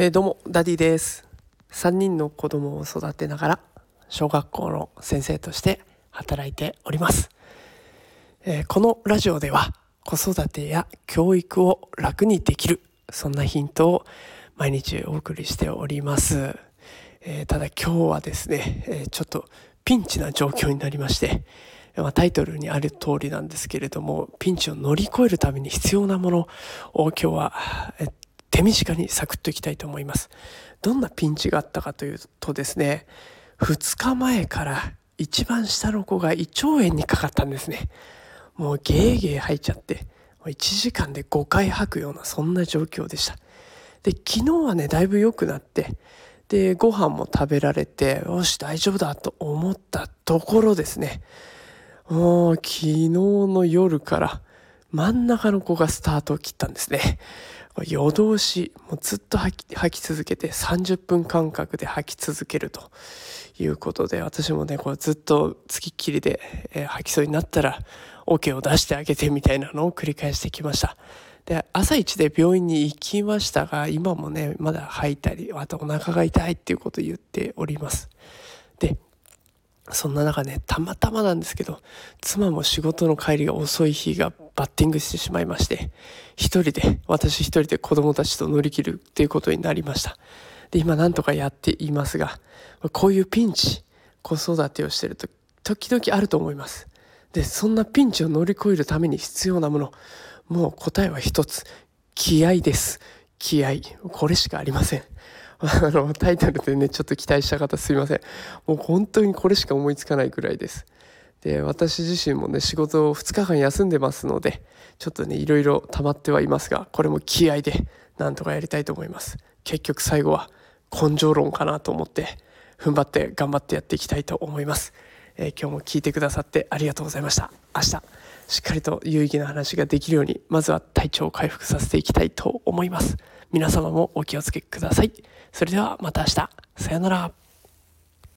えー、どうもダディです。3人の子供を育てながら小学校の先生として働いております、えー、このラジオでは子育てや教育を楽にできるそんなヒントを毎日お送りしております、えー、ただ今日はですね、えちょっとピンチな状況になりましてま、タイトルにある通りなんですけれどもピンチを乗り越えるために必要なものを今日は、え手短にサクッといきたいと思います。どんなピンチがあったかというとですね、2日前から一番下の子が胃腸炎にかかったんですね。もうゲーゲー吐いちゃって、1時間で5回吐くようなそんな状況でした。で、昨日はね、だいぶ良くなって、で、ご飯も食べられて、よし、大丈夫だと思ったところですね、もう昨日の夜から真ん中の子がスタートを切ったんですね。夜通し、もうずっと吐き続けて30分間隔で吐き続けるということで、私もね、こうずっとつきっきりで、えー、吐きそうになったら、OK を出してあげてみたいなのを繰り返してきました。で、朝一で病院に行きましたが、今もね、まだ吐いたり、あとお腹が痛いっていうことを言っております。で、そんな中ね、たまたまなんですけど、妻も仕事の帰りが遅い日がバッティングしてしまいまして、一人で、私一人で子供たちと乗り切るっていうことになりました。で、今なんとかやっていますが、こういうピンチ、子育てをしてると、時々あると思います。で、そんなピンチを乗り越えるために必要なもの、もう答えは一つ、気合です。気合。これしかありません。あの、タイトルでね、ちょっと期待した方すいません。もう本当にこれしか思いつかないくらいです。で、私自身もね、仕事を2日間休んでますので、ちょっとね、いろいろ溜まってはいますが、これも気合でなんとかやりたいと思います。結局最後は根性論かなと思って、踏ん張って頑張ってやっていきたいと思います。えー、今日も聞いてくださってありがとうございました。明日、しっかりと有意義な話ができるように、まずは体調を回復させていきたいと思います。皆様もお気をつけください。それではまた明日。さよなら。